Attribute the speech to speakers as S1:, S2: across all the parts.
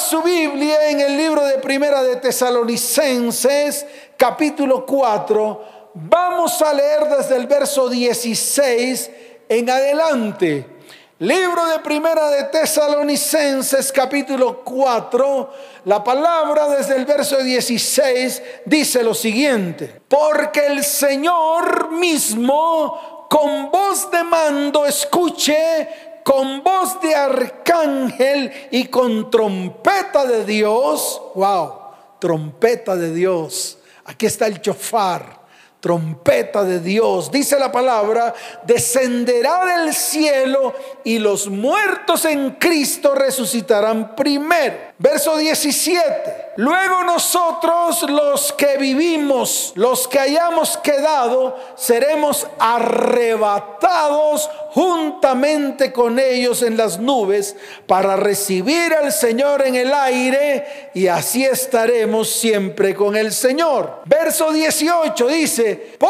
S1: su Biblia en el libro de Primera de Tesalonicenses, capítulo 4, vamos a leer desde el verso 16 en adelante. Libro de Primera de Tesalonicenses capítulo 4, la palabra desde el verso 16 dice lo siguiente, porque el Señor mismo con voz de mando escuche, con voz de arcángel y con trompeta de Dios, wow, trompeta de Dios, aquí está el chofar trompeta de Dios, dice la palabra, descenderá del cielo y los muertos en Cristo resucitarán primero. Verso 17. Luego nosotros los que vivimos, los que hayamos quedado, seremos arrebatados juntamente con ellos en las nubes para recibir al Señor en el aire y así estaremos siempre con el Señor. Verso 18 dice, por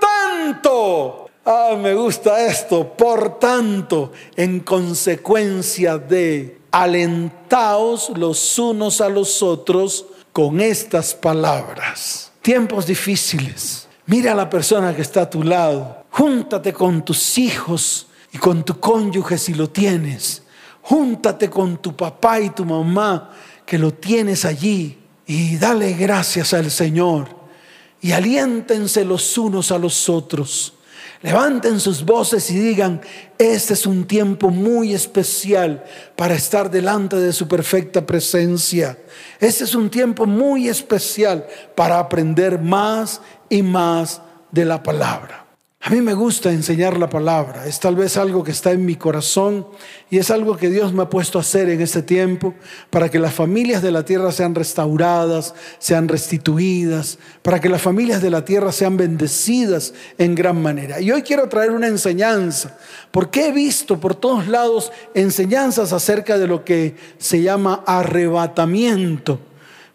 S1: tanto, Ah, me gusta esto. Por tanto, en consecuencia de alentaos los unos a los otros con estas palabras. Tiempos difíciles. Mira a la persona que está a tu lado. Júntate con tus hijos y con tu cónyuge si lo tienes. Júntate con tu papá y tu mamá que lo tienes allí y dale gracias al Señor. Y aliéntense los unos a los otros Levanten sus voces y digan, este es un tiempo muy especial para estar delante de su perfecta presencia. Este es un tiempo muy especial para aprender más y más de la palabra. A mí me gusta enseñar la palabra, es tal vez algo que está en mi corazón y es algo que Dios me ha puesto a hacer en este tiempo para que las familias de la tierra sean restauradas, sean restituidas, para que las familias de la tierra sean bendecidas en gran manera. Y hoy quiero traer una enseñanza, porque he visto por todos lados enseñanzas acerca de lo que se llama arrebatamiento,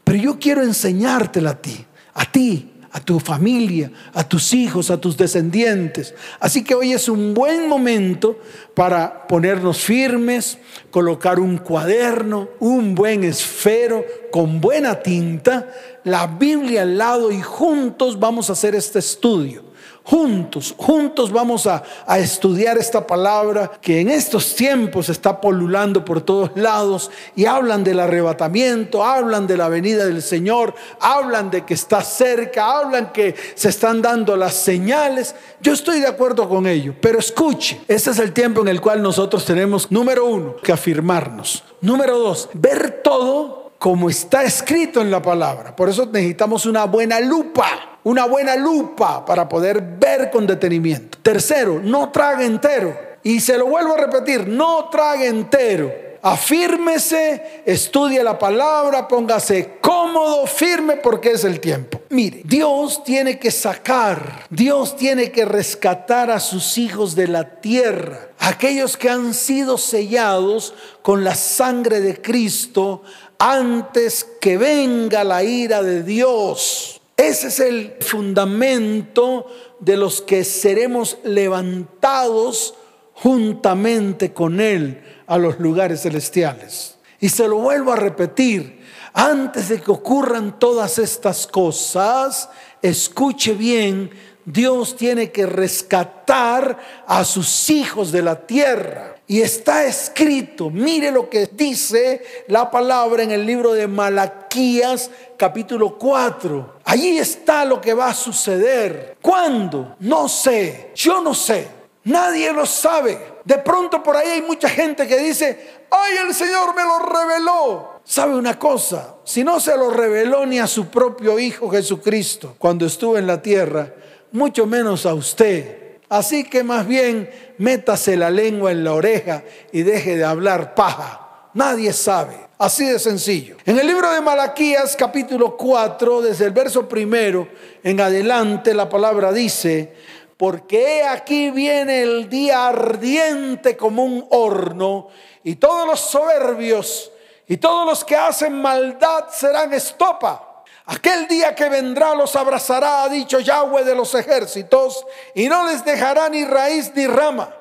S1: pero yo quiero enseñártela a ti, a ti a tu familia, a tus hijos, a tus descendientes. Así que hoy es un buen momento para ponernos firmes, colocar un cuaderno, un buen esfero con buena tinta, la Biblia al lado y juntos vamos a hacer este estudio. Juntos, juntos vamos a, estudiar esta palabra que en estos tiempos está polulando por todos lados y hablan del arrebatamiento, hablan de la venida del Señor, hablan de que está cerca, hablan que se están dando las señales. Yo estoy de acuerdo con ello, pero escuche, este es el tiempo en el cual nosotros tenemos, número uno, que afirmarnos. Número dos, ver todo como está escrito en la palabra. Por eso necesitamos una buena lupa una buena lupa para poder ver con detenimiento. Tercero, no trague entero. Y se lo vuelvo a repetir, no trague entero. Afírmese, estudie la palabra, póngase cómodo, firme, porque es el tiempo. Mire, Dios tiene que sacar, Dios tiene que rescatar a sus hijos de la tierra, aquellos que han sido sellados con la sangre de Cristo antes que venga la ira de Dios. Ese es el fundamento de los que seremos levantados juntamente con Él a los lugares celestiales. Y se lo vuelvo a repetir, antes de que ocurran todas estas cosas, escuche bien, Dios tiene que rescatar a sus hijos de la tierra. Y está escrito, mire lo que dice la palabra en el libro de Malaquías capítulo 4. Allí está lo que va a suceder. ¿Cuándo? No sé, yo no sé, nadie lo sabe. De pronto por ahí hay mucha gente que dice, ay, el Señor me lo reveló. ¿Sabe una cosa? Si no se lo reveló ni a su propio Hijo Jesucristo cuando estuvo en la tierra, mucho menos a usted Así que más bien métase la lengua en la oreja y deje de hablar paja. Nadie sabe. Así de sencillo. En el libro de Malaquías capítulo 4, desde el verso primero en adelante, la palabra dice, porque aquí viene el día ardiente como un horno y todos los soberbios y todos los que hacen maldad serán estopa. Aquel día que vendrá los abrazará, ha dicho Yahweh de los ejércitos, y no les dejará ni raíz ni rama.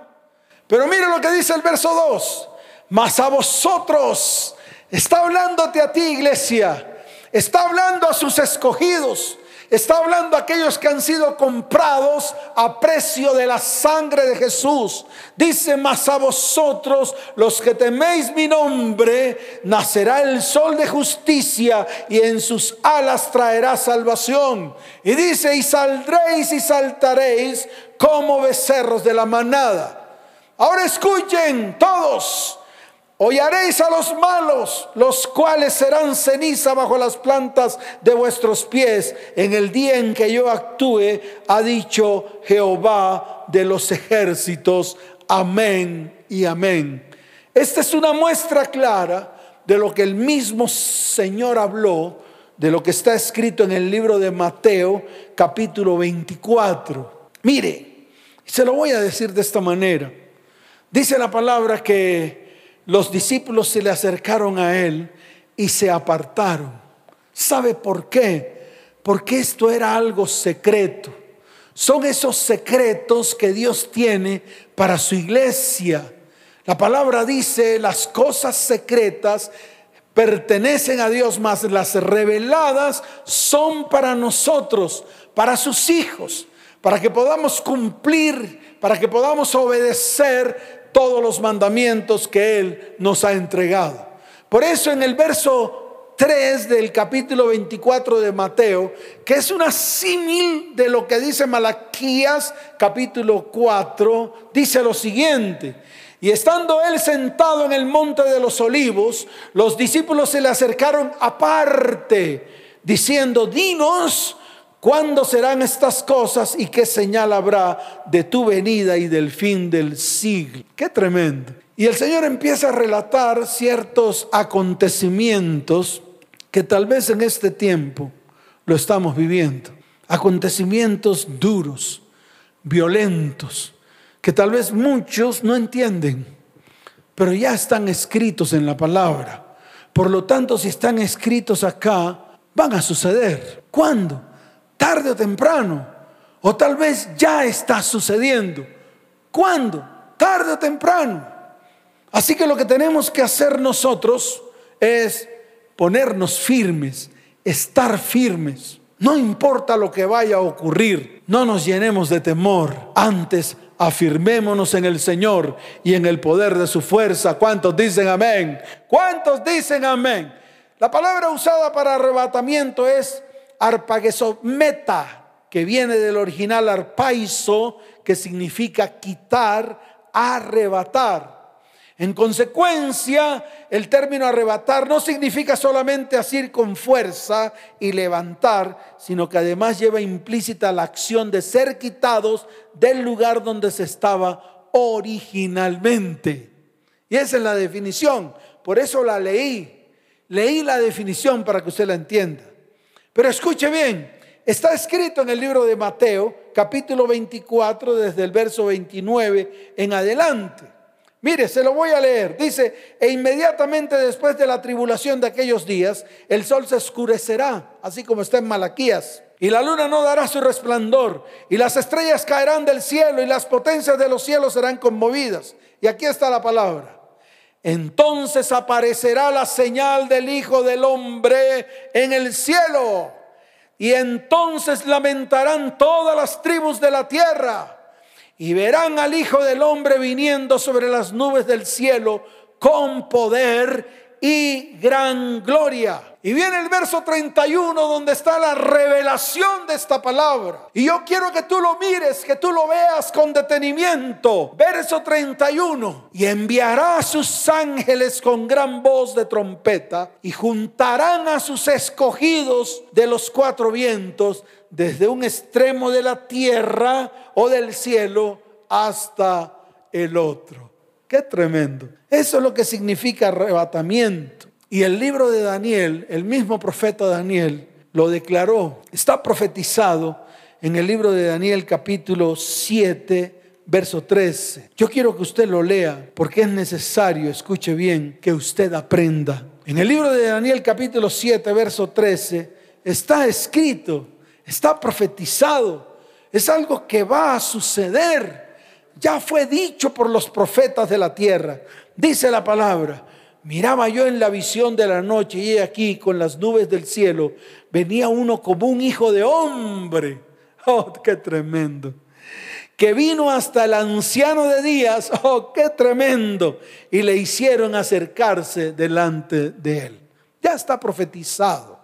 S1: Pero mire lo que dice el verso 2. Mas a vosotros Está hablándote a ti, iglesia. Está hablando a sus escogidos. Está hablando aquellos que han sido comprados a precio de la sangre de Jesús. Dice, mas a vosotros, los que teméis mi nombre, nacerá el sol de justicia y en sus alas traerá salvación. Y dice, y saldréis y saltaréis como becerros de la manada. Ahora escuchen todos. Hollaréis a los malos, los cuales serán ceniza bajo las plantas de vuestros pies en el día en que yo actúe, ha dicho Jehová de los ejércitos. Amén y amén. Esta es una muestra clara de lo que el mismo Señor habló, de lo que está escrito en el libro de Mateo capítulo 24. Mire, se lo voy a decir de esta manera. Dice la palabra que los discípulos se le acercaron a él y se apartaron. ¿Sabe por qué? Porque esto era algo secreto. Son esos secretos que Dios tiene para su iglesia. La palabra dice, las cosas secretas pertenecen a Dios, mas las reveladas son para nosotros, para sus hijos, para que podamos cumplir, para que podamos obedecer todos los mandamientos que Él nos ha entregado. Por eso en el verso 3 del capítulo 24 de Mateo, que es una símil de lo que dice Malaquías capítulo 4, dice lo siguiente. Y estando él sentado en el monte de los olivos, los discípulos se le acercaron aparte, diciendo, dinos, ¿Cuándo serán estas cosas y qué señal habrá de tu venida y del fin del siglo? Qué tremendo. Y el Señor empieza a relatar ciertos acontecimientos que tal vez en este tiempo lo estamos viviendo. Acontecimientos duros, violentos, que tal vez muchos no entienden, pero ya están escritos en la palabra. Por lo tanto, si están escritos acá, van a suceder. ¿Cuándo? Tarde o temprano, o tal vez ya está sucediendo. ¿Cuándo? Tarde o temprano. Así que lo que tenemos que hacer nosotros es ponernos firmes, estar firmes. No importa lo que vaya a ocurrir, no nos llenemos de temor. Antes afirmémonos en el Señor y en el poder de su fuerza. ¿Cuántos dicen amén? ¿Cuántos dicen amén? La palabra usada para arrebatamiento es meta que viene del original arpaizo, que significa quitar, arrebatar. En consecuencia, el término arrebatar no significa solamente asir con fuerza y levantar, sino que además lleva implícita la acción de ser quitados del lugar donde se estaba originalmente. Y esa es la definición. Por eso la leí. Leí la definición para que usted la entienda. Pero escuche bien, está escrito en el libro de Mateo, capítulo 24, desde el verso 29 en adelante. Mire, se lo voy a leer. Dice, e inmediatamente después de la tribulación de aquellos días, el sol se oscurecerá, así como está en Malaquías. Y la luna no dará su resplandor, y las estrellas caerán del cielo, y las potencias de los cielos serán conmovidas. Y aquí está la palabra. Entonces aparecerá la señal del Hijo del Hombre en el cielo. Y entonces lamentarán todas las tribus de la tierra. Y verán al Hijo del Hombre viniendo sobre las nubes del cielo con poder y gran gloria. Y viene el verso 31 donde está la revelación de esta palabra. Y yo quiero que tú lo mires, que tú lo veas con detenimiento. Verso 31. Y enviará a sus ángeles con gran voz de trompeta y juntarán a sus escogidos de los cuatro vientos desde un extremo de la tierra o del cielo hasta el otro. Qué tremendo. Eso es lo que significa arrebatamiento. Y el libro de Daniel, el mismo profeta Daniel, lo declaró. Está profetizado en el libro de Daniel capítulo 7, verso 13. Yo quiero que usted lo lea porque es necesario, escuche bien, que usted aprenda. En el libro de Daniel capítulo 7, verso 13, está escrito, está profetizado, es algo que va a suceder. Ya fue dicho por los profetas de la tierra. Dice la palabra, Miraba yo en la visión de la noche y aquí con las nubes del cielo venía uno como un hijo de hombre. Oh, qué tremendo. Que vino hasta el anciano de días. Oh, qué tremendo. Y le hicieron acercarse delante de él. Ya está profetizado.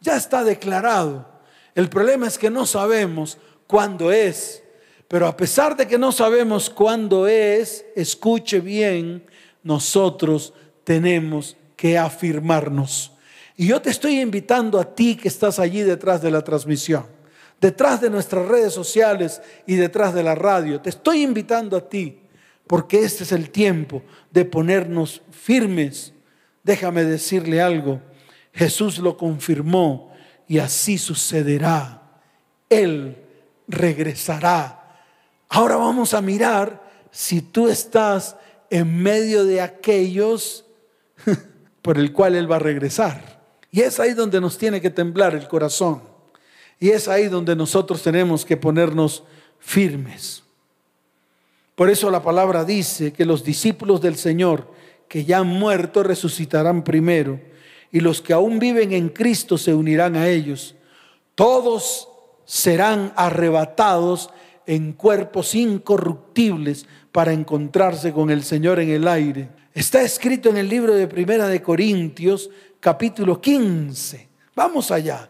S1: Ya está declarado. El problema es que no sabemos cuándo es. Pero a pesar de que no sabemos cuándo es, escuche bien, nosotros tenemos que afirmarnos. Y yo te estoy invitando a ti que estás allí detrás de la transmisión, detrás de nuestras redes sociales y detrás de la radio. Te estoy invitando a ti porque este es el tiempo de ponernos firmes. Déjame decirle algo. Jesús lo confirmó y así sucederá. Él regresará. Ahora vamos a mirar si tú estás en medio de aquellos por el cual Él va a regresar. Y es ahí donde nos tiene que temblar el corazón. Y es ahí donde nosotros tenemos que ponernos firmes. Por eso la palabra dice que los discípulos del Señor que ya han muerto resucitarán primero y los que aún viven en Cristo se unirán a ellos. Todos serán arrebatados en cuerpos incorruptibles para encontrarse con el Señor en el aire. Está escrito en el libro de Primera de Corintios, capítulo 15. Vamos allá.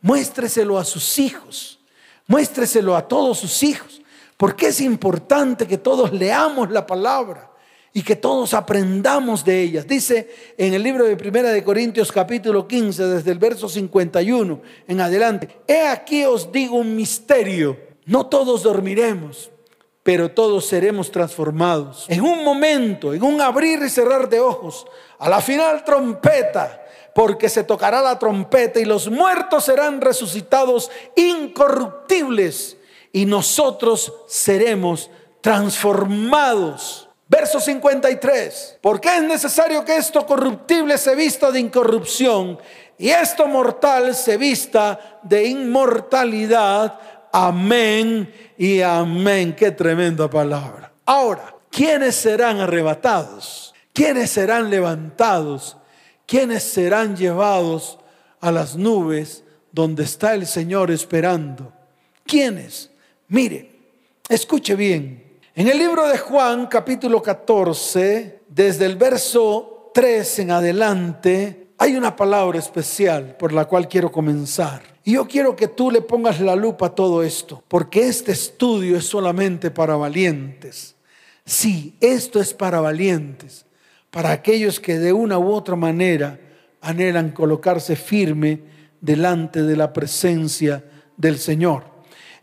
S1: Muéstreselo a sus hijos. Muéstreselo a todos sus hijos. Porque es importante que todos leamos la palabra y que todos aprendamos de ellas. Dice en el libro de Primera de Corintios capítulo 15 desde el verso 51 en adelante, he aquí os digo un misterio, no todos dormiremos, pero todos seremos transformados. En un momento, en un abrir y cerrar de ojos, a la final trompeta, porque se tocará la trompeta y los muertos serán resucitados incorruptibles y nosotros seremos transformados. Verso 53. Porque es necesario que esto corruptible se vista de incorrupción y esto mortal se vista de inmortalidad. Amén y amén. Qué tremenda palabra. Ahora, ¿quiénes serán arrebatados? ¿Quiénes serán levantados? ¿Quiénes serán llevados a las nubes donde está el Señor esperando? ¿Quiénes? Mire, escuche bien. En el libro de Juan, capítulo 14, desde el verso 3 en adelante, hay una palabra especial por la cual quiero comenzar. Y yo quiero que tú le pongas la lupa a todo esto, porque este estudio es solamente para valientes. Sí, esto es para valientes, para aquellos que de una u otra manera anhelan colocarse firme delante de la presencia del Señor.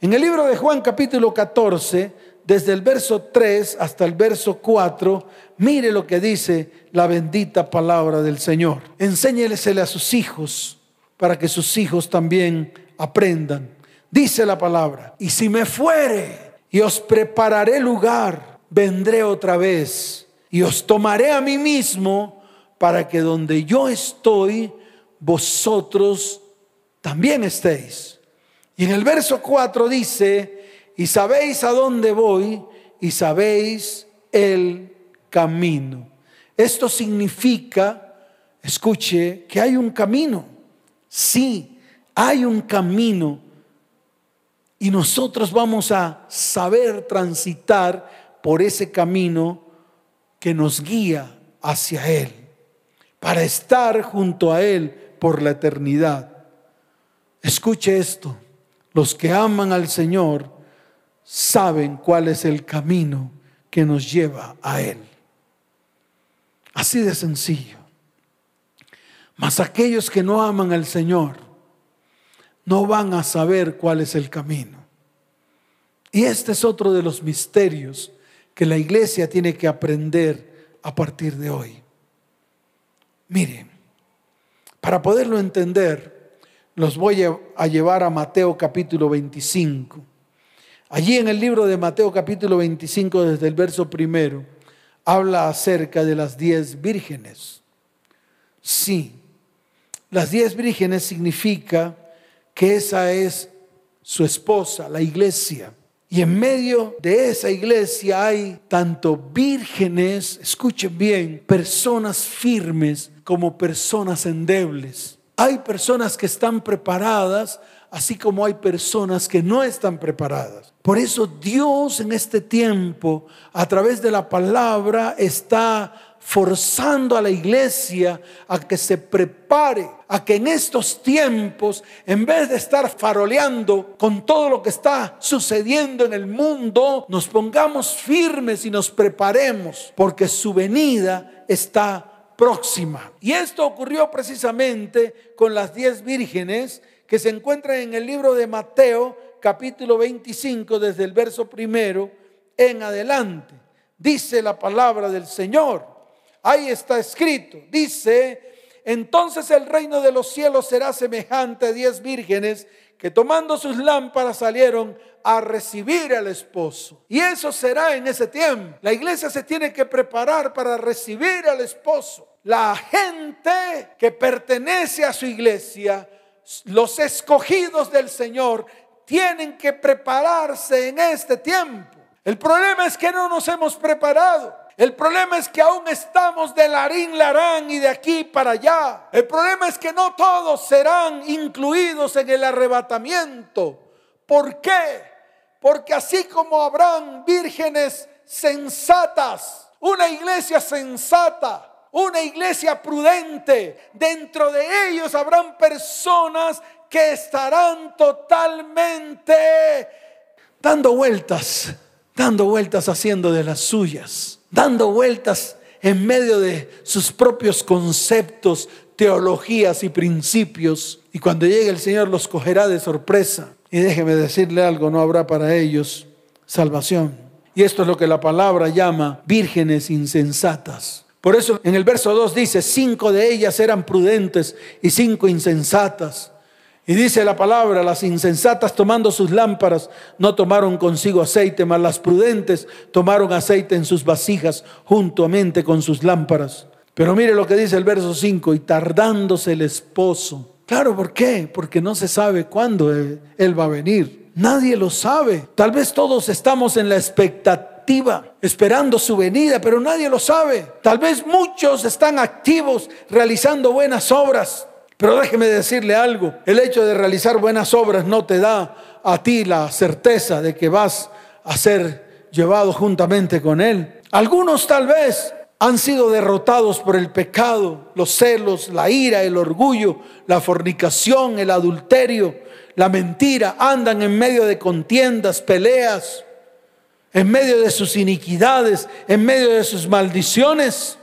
S1: En el libro de Juan capítulo 14, desde el verso 3 hasta el verso 4, mire lo que dice la bendita palabra del Señor. Enséñelesele a sus hijos para que sus hijos también aprendan. Dice la palabra, y si me fuere y os prepararé lugar, vendré otra vez y os tomaré a mí mismo para que donde yo estoy, vosotros también estéis. Y en el verso 4 dice, y sabéis a dónde voy y sabéis el camino. Esto significa, escuche, que hay un camino. Sí, hay un camino. Y nosotros vamos a saber transitar por ese camino que nos guía hacia Él, para estar junto a Él por la eternidad. Escuche esto, los que aman al Señor saben cuál es el camino que nos lleva a Él. Así de sencillo. Mas aquellos que no aman al Señor no van a saber cuál es el camino. Y este es otro de los misterios que la iglesia tiene que aprender a partir de hoy. Miren, para poderlo entender, los voy a llevar a Mateo capítulo 25. Allí en el libro de Mateo capítulo 25, desde el verso primero, habla acerca de las diez vírgenes. Sí, las diez vírgenes significa que esa es su esposa, la iglesia. Y en medio de esa iglesia hay tanto vírgenes, escuchen bien, personas firmes como personas endebles. Hay personas que están preparadas, así como hay personas que no están preparadas. Por eso Dios en este tiempo, a través de la palabra, está forzando a la iglesia a que se prepare, a que en estos tiempos, en vez de estar faroleando con todo lo que está sucediendo en el mundo, nos pongamos firmes y nos preparemos, porque su venida está próxima. Y esto ocurrió precisamente con las diez vírgenes que se encuentran en el libro de Mateo, capítulo 25, desde el verso primero en adelante. Dice la palabra del Señor. Ahí está escrito. Dice, entonces el reino de los cielos será semejante a diez vírgenes que tomando sus lámparas salieron a recibir al esposo. Y eso será en ese tiempo. La iglesia se tiene que preparar para recibir al esposo. La gente que pertenece a su iglesia, los escogidos del Señor, tienen que prepararse en este tiempo. El problema es que no nos hemos preparado. El problema es que aún estamos de larín larán y de aquí para allá. El problema es que no todos serán incluidos en el arrebatamiento. ¿Por qué? Porque así como habrán vírgenes sensatas, una iglesia sensata, una iglesia prudente, dentro de ellos habrán personas que estarán totalmente dando vueltas, dando vueltas haciendo de las suyas dando vueltas en medio de sus propios conceptos, teologías y principios. Y cuando llegue el Señor los cogerá de sorpresa. Y déjeme decirle algo, no habrá para ellos salvación. Y esto es lo que la palabra llama vírgenes insensatas. Por eso en el verso 2 dice, cinco de ellas eran prudentes y cinco insensatas. Y dice la palabra, las insensatas tomando sus lámparas no tomaron consigo aceite, mas las prudentes tomaron aceite en sus vasijas juntamente con sus lámparas. Pero mire lo que dice el verso 5, y tardándose el esposo. Claro, ¿por qué? Porque no se sabe cuándo él va a venir. Nadie lo sabe. Tal vez todos estamos en la expectativa, esperando su venida, pero nadie lo sabe. Tal vez muchos están activos realizando buenas obras, pero déjeme decirle algo, el hecho de realizar buenas obras no te da a ti la certeza de que vas a ser llevado juntamente con Él. Algunos tal vez han sido derrotados por el pecado, los celos, la ira, el orgullo, la fornicación, el adulterio, la mentira, andan en medio de contiendas, peleas, en medio de sus iniquidades, en medio de sus maldiciones.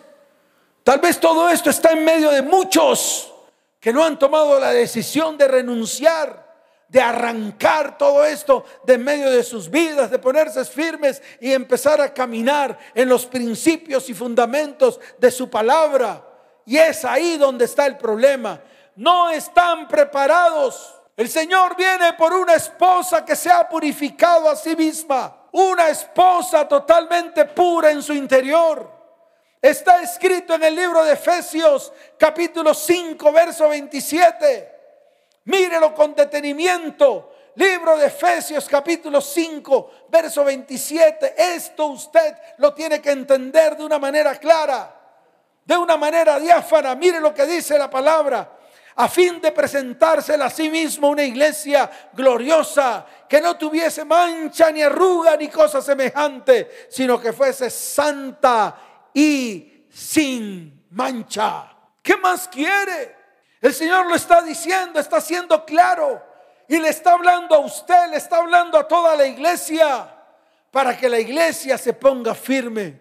S1: Tal vez todo esto está en medio de muchos que no han tomado la decisión de renunciar, de arrancar todo esto de medio de sus vidas, de ponerse firmes y empezar a caminar en los principios y fundamentos de su palabra. Y es ahí donde está el problema. No están preparados. El Señor viene por una esposa que se ha purificado a sí misma, una esposa totalmente pura en su interior Está escrito en el libro de Efesios capítulo 5, verso 27. Mírelo con detenimiento. Libro de Efesios capítulo 5, verso 27. Esto usted lo tiene que entender de una manera clara, de una manera diáfana. Mire lo que dice la palabra. A fin de presentársela a sí mismo una iglesia gloriosa, que no tuviese mancha ni arruga ni cosa semejante, sino que fuese santa y sin mancha. ¿Qué más quiere? El Señor lo está diciendo, está siendo claro y le está hablando a usted, le está hablando a toda la iglesia para que la iglesia se ponga firme.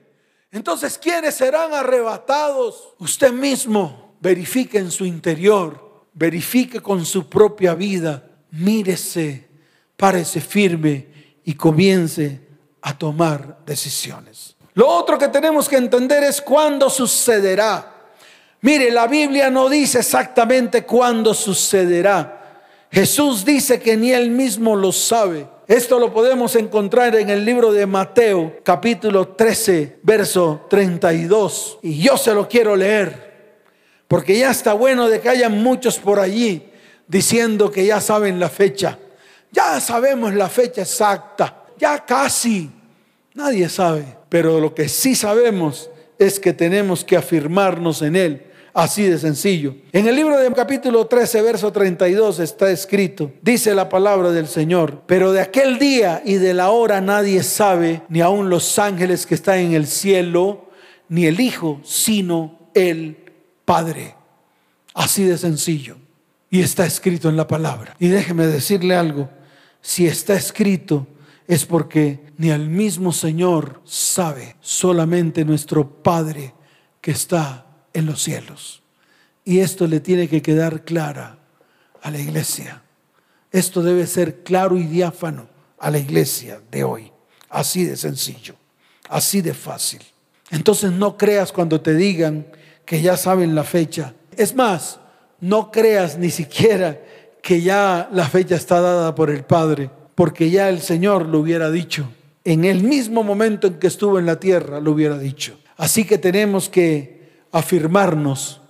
S1: Entonces, ¿quiénes serán arrebatados? Usted mismo verifique en su interior, verifique con su propia vida, mírese, párese firme y comience a tomar decisiones. Lo otro que tenemos que entender es cuándo sucederá. Mire, la Biblia no dice exactamente cuándo sucederá. Jesús dice que ni él mismo lo sabe. Esto lo podemos encontrar en el libro de Mateo, capítulo 13, verso 32. Y yo se lo quiero leer, porque ya está bueno de que haya muchos por allí diciendo que ya saben la fecha. Ya sabemos la fecha exacta ya casi. Nadie sabe. Pero lo que sí sabemos es que tenemos que afirmarnos en Él. Así de sencillo. En el libro de capítulo 13, verso 32 está escrito, dice la palabra del Señor, pero de aquel día y de la hora nadie sabe, ni aun los ángeles que están en el cielo, ni el Hijo, sino el Padre. Así de sencillo. Y está escrito en la palabra. Y déjeme decirle algo, si está escrito es porque ni el mismo Señor sabe, solamente nuestro Padre que está en los cielos. Y esto le tiene que quedar clara a la iglesia. Esto debe ser claro y diáfano a la iglesia de hoy. Así de sencillo, así de fácil. Entonces no creas cuando te digan que ya saben la fecha. Es más, no creas ni siquiera que ya la fecha está dada por el Padre, porque ya el Señor lo hubiera dicho. En el mismo momento en que estuvo en la tierra, lo hubiera dicho. Así que tenemos que afirmarnos,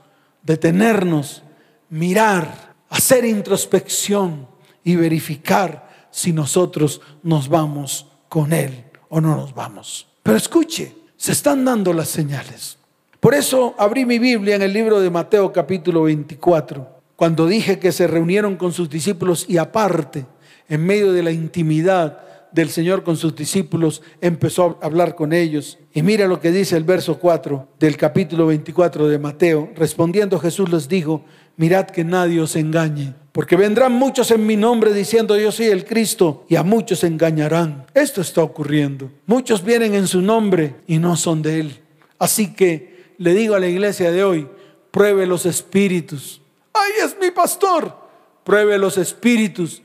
S1: detenernos, mirar, hacer introspección y verificar si nosotros nos vamos con Él o no nos vamos. Pero escuche, se están dando las señales. Por eso abrí mi Biblia en el libro de Mateo capítulo 24, cuando dije que se reunieron con sus discípulos y aparte, en medio de la intimidad, del Señor con sus discípulos, empezó a hablar con ellos. Y mira lo que dice el verso 4 del capítulo 24 de Mateo. Respondiendo Jesús les dijo, mirad que nadie os engañe, porque vendrán muchos en mi nombre diciendo yo soy el Cristo, y a muchos engañarán. Esto está ocurriendo. Muchos vienen en su nombre y no son de Él. Así que le digo a la iglesia de hoy, pruebe los espíritus. ¡Ay, es mi pastor! Pruebe los espíritus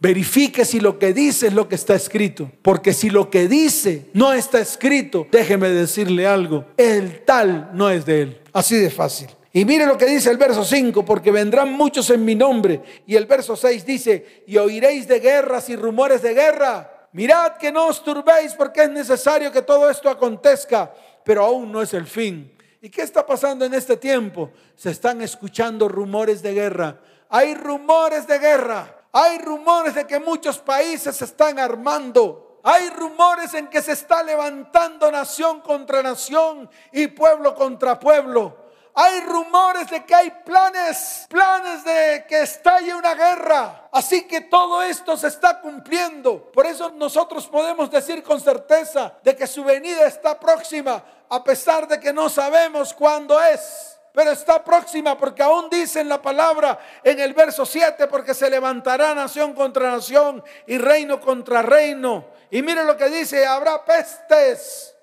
S1: Verifique si lo que dice es lo que está escrito. Porque si lo que dice no está escrito, déjeme decirle algo, el tal no es de él. Así de fácil. Y mire lo que dice el verso 5, porque vendrán muchos en mi nombre. Y el verso 6 dice, y oiréis de guerras y rumores de guerra. Mirad que no os turbéis porque es necesario que todo esto acontezca, pero aún no es el fin. ¿Y qué está pasando en este tiempo? Se están escuchando rumores de guerra. Hay rumores de guerra. Hay rumores de que muchos países se están armando. Hay rumores en que se está levantando nación contra nación y pueblo contra pueblo. Hay rumores de que hay planes, planes de que estalle una guerra. Así que todo esto se está cumpliendo. Por eso nosotros podemos decir con certeza de que su venida está próxima, a pesar de que no sabemos cuándo es pero está próxima porque aún dice en la palabra en el verso 7, porque se levantará nación contra nación y reino contra reino. Y mire lo que dice, habrá pestes,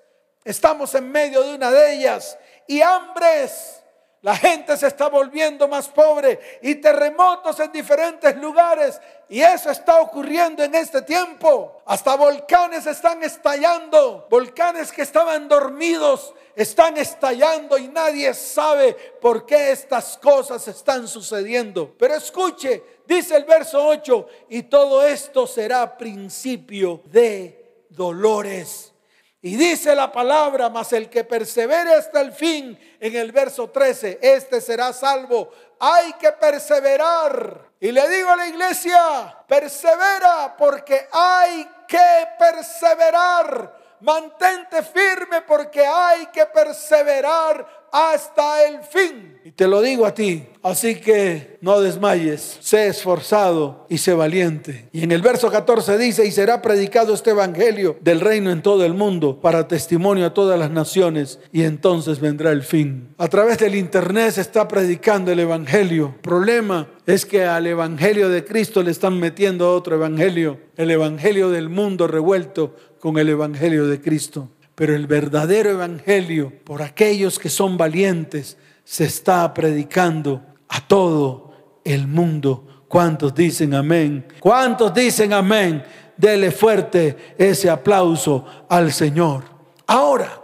S1: estamos en medio de una de ellas, y hambres la gente se está volviendo más pobre y terremotos en diferentes lugares. Y eso está ocurriendo en este tiempo. Hasta volcanes están estallando. Volcanes que estaban dormidos están estallando y nadie sabe por qué estas cosas están sucediendo. Pero escuche, dice el verso 8, y todo esto será principio de dolores. Y dice la palabra, mas el que persevere hasta el fin, en el verso 13, este será salvo. Hay que perseverar. Y le digo a la iglesia, persevera porque hay que perseverar. Mantente firme porque hay que perseverar hasta el fin. Y te lo digo a ti, así que no desmayes, sé esforzado y sé valiente. Y en el verso 14 dice, y será predicado este evangelio del reino en todo el mundo para testimonio a todas las naciones y entonces vendrá el fin. A través del internet se está predicando el evangelio. Problema es que al evangelio de Cristo le están metiendo otro evangelio, el evangelio del mundo revuelto con el evangelio de Cristo. Pero el verdadero evangelio, por aquellos que son valientes, se está predicando a todo el mundo. ¿Cuántos dicen amén? ¿Cuántos dicen amén? Dele fuerte ese aplauso al Señor. Ahora,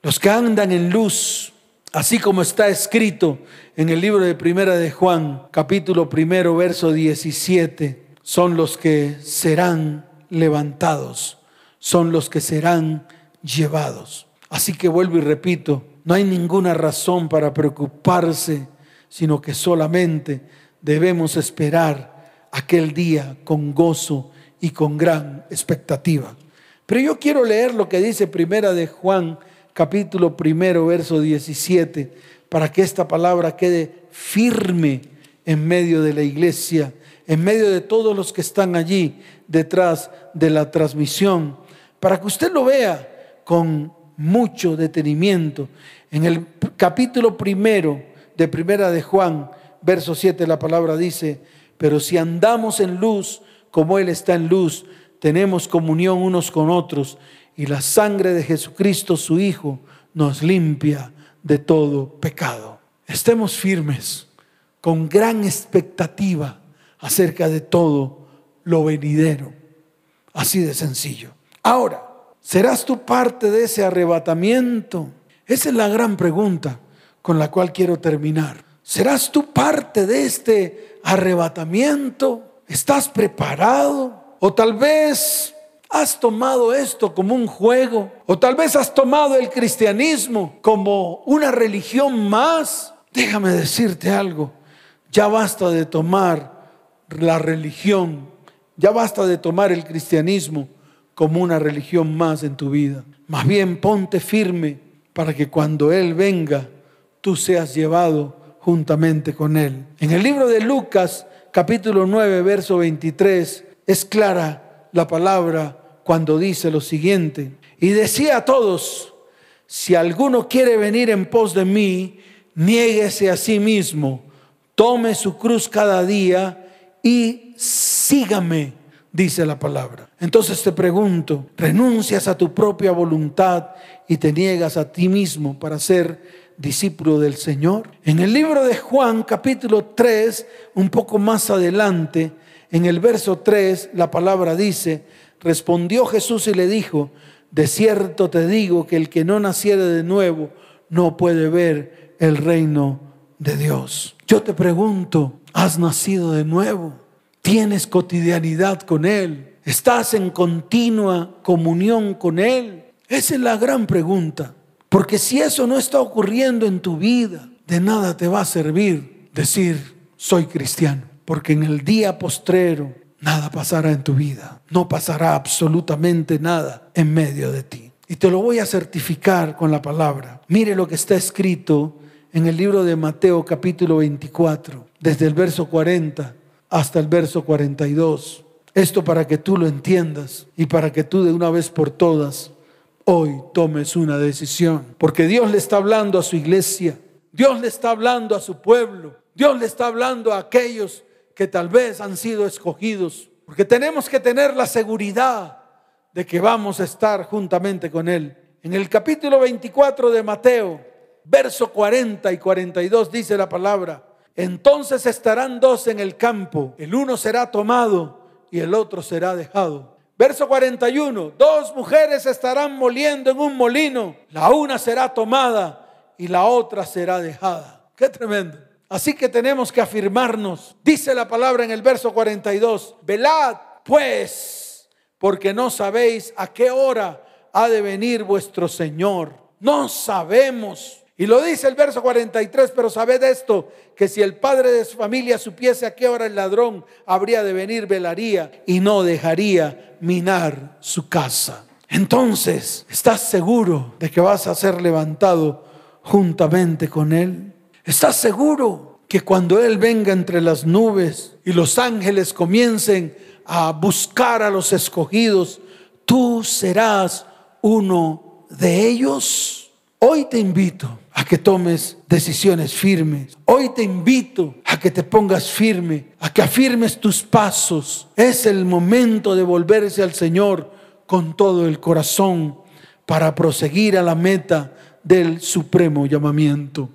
S1: los que andan en luz, así como está escrito en el libro de Primera de Juan, capítulo primero, verso 17, son los que serán levantados, son los que serán llevados. Así que vuelvo y repito, no hay ninguna razón para preocuparse, sino que solamente debemos esperar aquel día con gozo y con gran expectativa. Pero yo quiero leer lo que dice Primera de Juan, capítulo primero, verso 17, para que esta palabra quede firme en medio de la iglesia, en medio de todos los que están allí detrás de la transmisión, para que usted lo vea con mucho detenimiento. En el capítulo primero de Primera de Juan, verso 7, la palabra dice, pero si andamos en luz como Él está en luz, tenemos comunión unos con otros y la sangre de Jesucristo, su Hijo, nos limpia de todo pecado. Estemos firmes, con gran expectativa acerca de todo lo venidero. Así de sencillo. Ahora, ¿serás tú parte de ese arrebatamiento? Esa es la gran pregunta con la cual quiero terminar. ¿Serás tú parte de este arrebatamiento? ¿Estás preparado? O tal vez has tomado esto como un juego. O tal vez has tomado el cristianismo como una religión más. Déjame decirte algo. Ya basta de tomar la religión, ya basta de tomar el cristianismo como una religión más en tu vida. Más bien ponte firme para que cuando Él venga, tú seas llevado juntamente con Él. En el libro de Lucas, capítulo 9, verso 23, es clara la palabra cuando dice lo siguiente. Y decía a todos, si alguno quiere venir en pos de mí, niéguese a sí mismo, tome su cruz cada día y sígame, dice la palabra. Entonces te pregunto, ¿renuncias a tu propia voluntad y te niegas a ti mismo para ser discípulo del Señor? En el libro de Juan capítulo 3, un poco más adelante, en el verso 3, la palabra dice, respondió Jesús y le dijo, de cierto te digo que el que no naciere de nuevo no puede ver el reino de Dios. Yo te pregunto, ¿has nacido de nuevo? ¿Tienes cotidianidad con Él? ¿Estás en continua comunión con Él? Esa es la gran pregunta. Porque si eso no está ocurriendo en tu vida, de nada te va a servir decir, soy cristiano. Porque en el día postrero nada pasará en tu vida. No pasará absolutamente nada en medio de ti. Y te lo voy a certificar con la palabra. Mire lo que está escrito en el libro de Mateo capítulo 24, desde el verso 40 hasta el verso 42. Esto para que tú lo entiendas y para que tú de una vez por todas hoy tomes una decisión. Porque Dios le está hablando a su iglesia, Dios le está hablando a su pueblo, Dios le está hablando a aquellos que tal vez han sido escogidos. Porque tenemos que tener la seguridad de que vamos a estar juntamente con Él. En el capítulo 24 de Mateo, verso 40 y 42 dice la palabra, entonces estarán dos en el campo, el uno será tomado y el otro será dejado. Verso 41, dos mujeres estarán moliendo en un molino, la una será tomada y la otra será dejada. Qué tremendo. Así que tenemos que afirmarnos. Dice la palabra en el verso 42, velad pues, porque no sabéis a qué hora ha de venir vuestro Señor. No sabemos. Y lo dice el verso 43, pero sabed esto, que si el padre de su familia supiese a qué hora el ladrón habría de venir, velaría y no dejaría minar su casa. Entonces, ¿estás seguro de que vas a ser levantado juntamente con Él? ¿Estás seguro que cuando Él venga entre las nubes y los ángeles comiencen a buscar a los escogidos, tú serás uno de ellos? Hoy te invito a que tomes decisiones firmes. Hoy te invito a que te pongas firme, a que afirmes tus pasos. Es el momento de volverse al Señor con todo el corazón para proseguir a la meta del supremo llamamiento.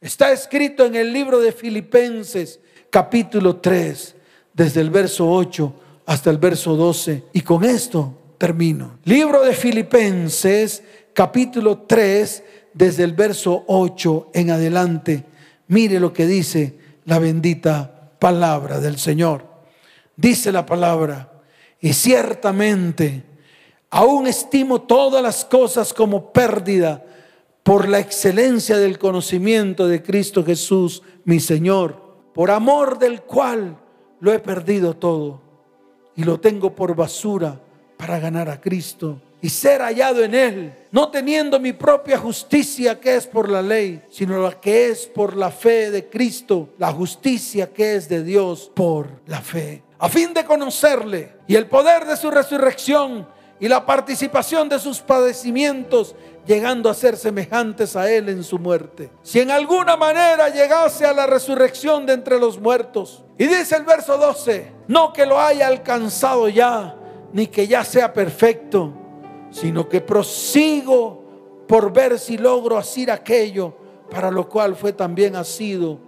S1: Está escrito en el libro de Filipenses capítulo 3, desde el verso 8 hasta el verso 12. Y con esto termino. Libro de Filipenses capítulo 3, desde el verso 8 en adelante. Mire lo que dice la bendita palabra del Señor. Dice la palabra, y ciertamente aún estimo todas las cosas como pérdida por la excelencia del conocimiento de Cristo Jesús, mi Señor, por amor del cual lo he perdido todo y lo tengo por basura para ganar a Cristo y ser hallado en Él, no teniendo mi propia justicia que es por la ley, sino la que es por la fe de Cristo, la justicia que es de Dios por la fe, a fin de conocerle y el poder de su resurrección y la participación de sus padecimientos, llegando a ser semejantes a Él en su muerte. Si en alguna manera llegase a la resurrección de entre los muertos. Y dice el verso 12, no que lo haya alcanzado ya, ni que ya sea perfecto, sino que prosigo por ver si logro asir aquello para lo cual fue también asido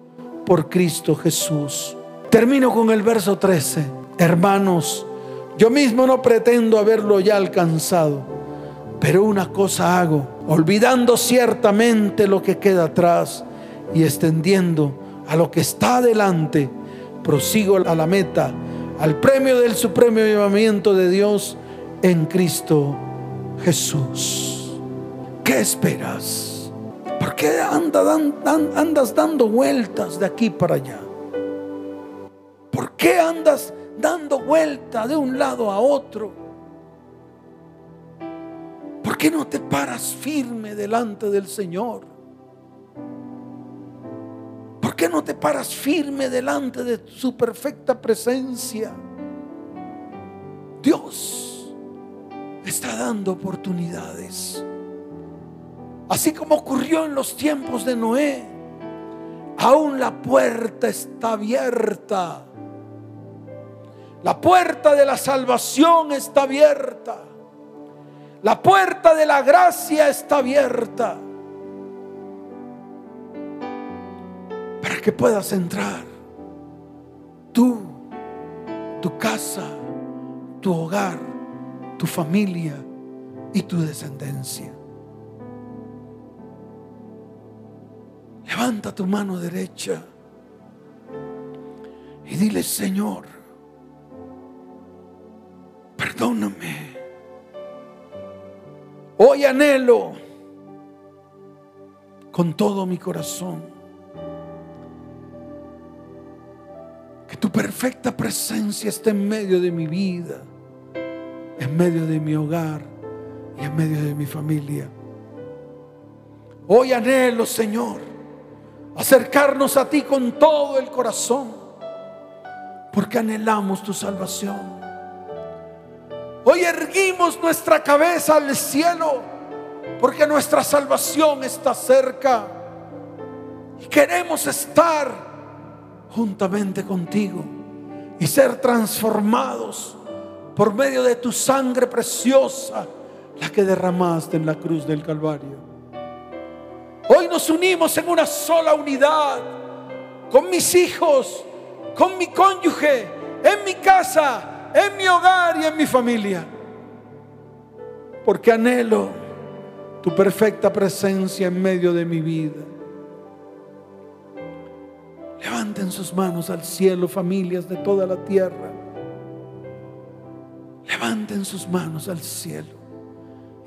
S1: por Cristo Jesús. Termino con el verso 13. Hermanos, yo mismo no pretendo haberlo ya alcanzado, pero una cosa hago, olvidando ciertamente lo que queda atrás y extendiendo a lo que está adelante, prosigo a la meta, al premio del supremo llamamiento de Dios en Cristo Jesús. ¿Qué esperas? ¿Por qué andas dando vueltas de aquí para allá? ¿Por qué andas dando vuelta de un lado a otro? ¿Por qué no te paras firme delante del Señor? ¿Por qué no te paras firme delante de su perfecta presencia? Dios está dando oportunidades. Así como ocurrió en los tiempos de Noé, aún la puerta está abierta la puerta de la salvación está abierta. La puerta de la gracia está abierta. Para que puedas entrar. Tú, tu casa, tu hogar, tu familia y tu descendencia. Levanta tu mano derecha y dile, Señor, perdóname. Hoy anhelo con todo mi corazón que tu perfecta presencia esté en medio de mi vida, en medio de mi hogar y en medio de mi familia. Hoy anhelo, Señor, acercarnos a ti con todo el corazón, porque anhelamos tu salvación. Hoy erguimos nuestra cabeza al cielo porque nuestra salvación está cerca y queremos estar juntamente contigo y ser transformados por medio de tu sangre preciosa, la que derramaste en la cruz del Calvario. Hoy nos unimos en una sola unidad con mis hijos, con mi cónyuge, en mi casa en mi hogar y en mi familia. Porque anhelo tu perfecta presencia en medio de mi vida. Levanten sus manos al cielo, familias de toda la tierra. Levanten sus manos al cielo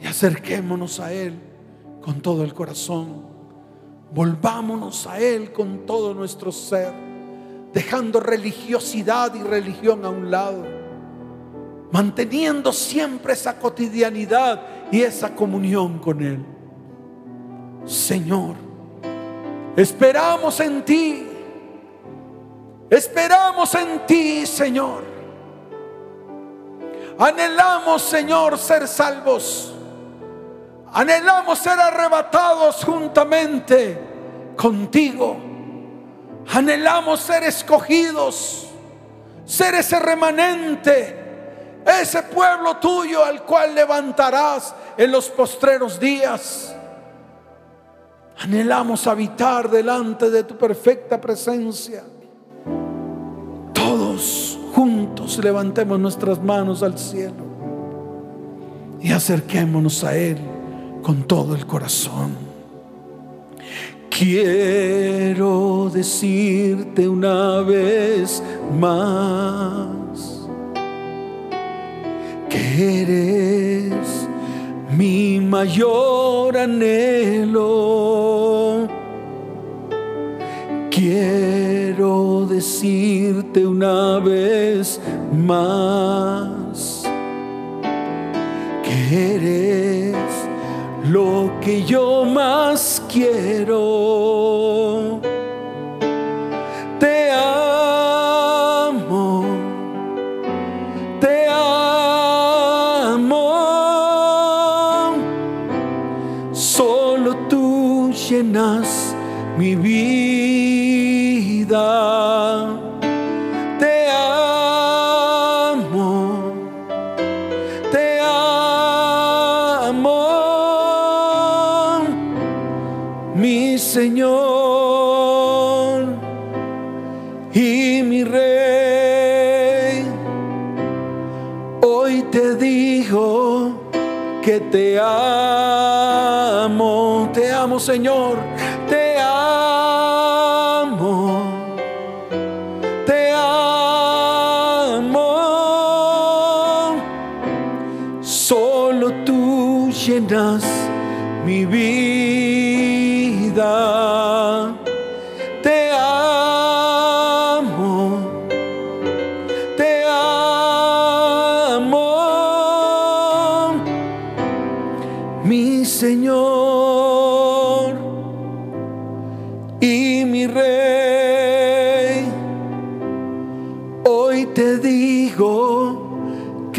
S1: y acerquémonos a Él con todo el corazón. Volvámonos a Él con todo nuestro ser, dejando religiosidad y religión a un lado manteniendo siempre esa cotidianidad y esa comunión con Él. Señor, esperamos en ti, esperamos en ti, Señor. Anhelamos, Señor, ser salvos. Anhelamos ser arrebatados juntamente contigo. Anhelamos ser escogidos, ser ese remanente ese pueblo tuyo al cual levantarás en los postreros días. Anhelamos habitar delante de tu perfecta presencia. Todos juntos levantemos nuestras manos al cielo y acerquémonos a Él con todo el corazón. Quiero decirte una vez más eres mi mayor anhelo. Quiero decirte una vez más Eres lo que yo más quiero. Te amo, te amo Señor, te amo, te amo. Solo tú llenas mi vida.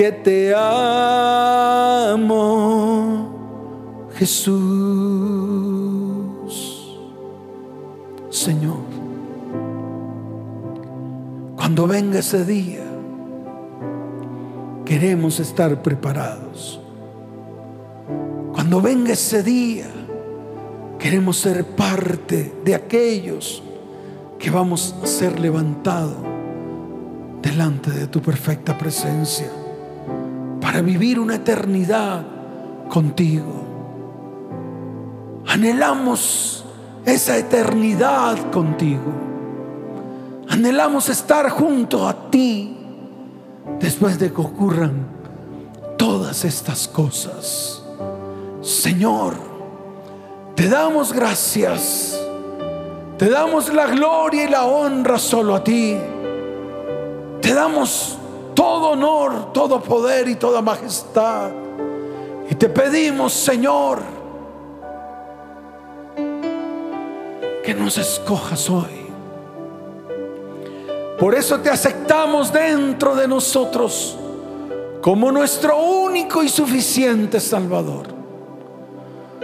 S1: Que te amo, Jesús. Señor, cuando venga ese día, queremos estar preparados. Cuando venga ese día, queremos ser parte de aquellos que vamos a ser levantados delante de tu perfecta presencia para vivir una eternidad contigo. Anhelamos esa eternidad contigo. Anhelamos estar junto a ti después de que ocurran todas estas cosas. Señor, te damos gracias. Te damos la gloria y la honra solo a ti. Te damos todo honor, todo poder y toda majestad. Y te pedimos, Señor, que nos escojas hoy. Por eso te aceptamos dentro de nosotros como nuestro único y suficiente Salvador.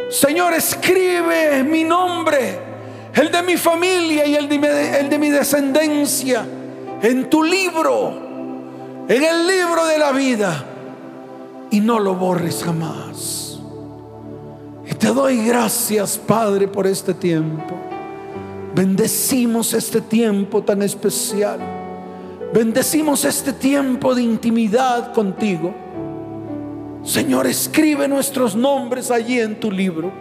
S1: Señor, escribe mi nombre, el de mi familia y el de mi, el de mi descendencia en tu libro, en el libro de la vida, y no lo borres jamás. Y te doy gracias, Padre, por este tiempo. Bendecimos este tiempo tan especial. Bendecimos este tiempo de intimidad contigo. Señor, escribe nuestros nombres allí en tu libro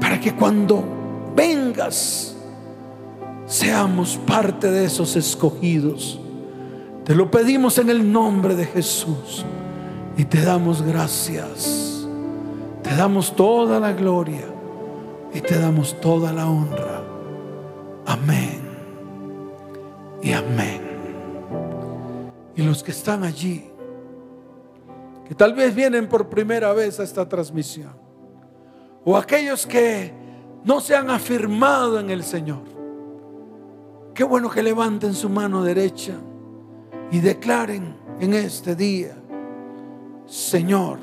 S1: para que cuando vengas seamos parte de esos escogidos. Te lo pedimos en el nombre de Jesús y te damos gracias. Te damos toda la gloria y te damos toda la honra. Amén y amén. Y los que están allí, que tal vez vienen por primera vez a esta transmisión, o aquellos que no se han afirmado en el Señor, qué bueno que levanten su mano derecha y declaren en este día, Señor,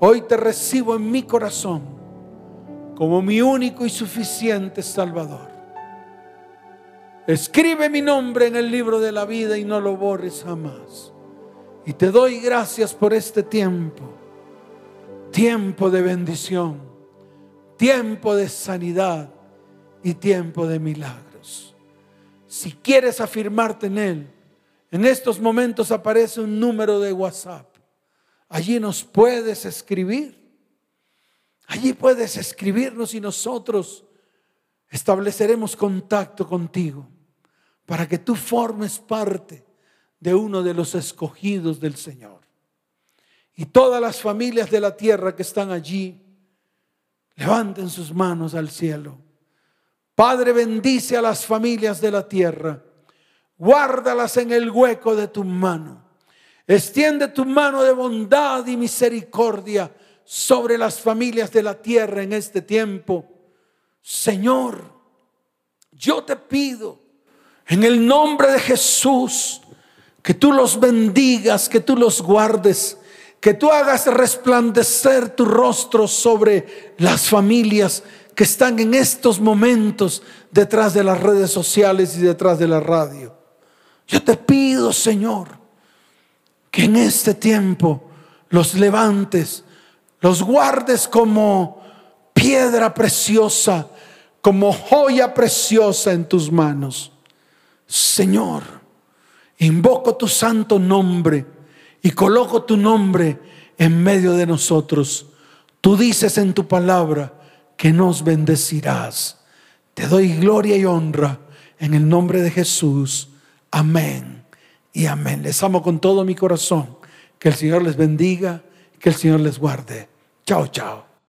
S1: hoy te recibo en mi corazón como mi único y suficiente Salvador. Escribe mi nombre en el libro de la vida y no lo borres jamás. Y te doy gracias por este tiempo, tiempo de bendición, tiempo de sanidad y tiempo de milagros. Si quieres afirmarte en Él, en estos momentos aparece un número de WhatsApp. Allí nos puedes escribir. Allí puedes escribirnos y nosotros estableceremos contacto contigo para que tú formes parte de uno de los escogidos del Señor. Y todas las familias de la tierra que están allí, levanten sus manos al cielo. Padre, bendice a las familias de la tierra. Guárdalas en el hueco de tu mano. Extiende tu mano de bondad y misericordia sobre las familias de la tierra en este tiempo. Señor, yo te pido en el nombre de Jesús que tú los bendigas, que tú los guardes, que tú hagas resplandecer tu rostro sobre las familias que están en estos momentos detrás de las redes sociales y detrás de la radio. Yo te pido, Señor, que en este tiempo los levantes, los guardes como piedra preciosa, como joya preciosa en tus manos. Señor, invoco tu santo nombre y coloco tu nombre en medio de nosotros. Tú dices en tu palabra que nos bendecirás. Te doy gloria y honra en el nombre de Jesús. Amén y amén. Les amo con todo mi corazón. Que el Señor les bendiga, que el Señor les guarde. Chao, chao.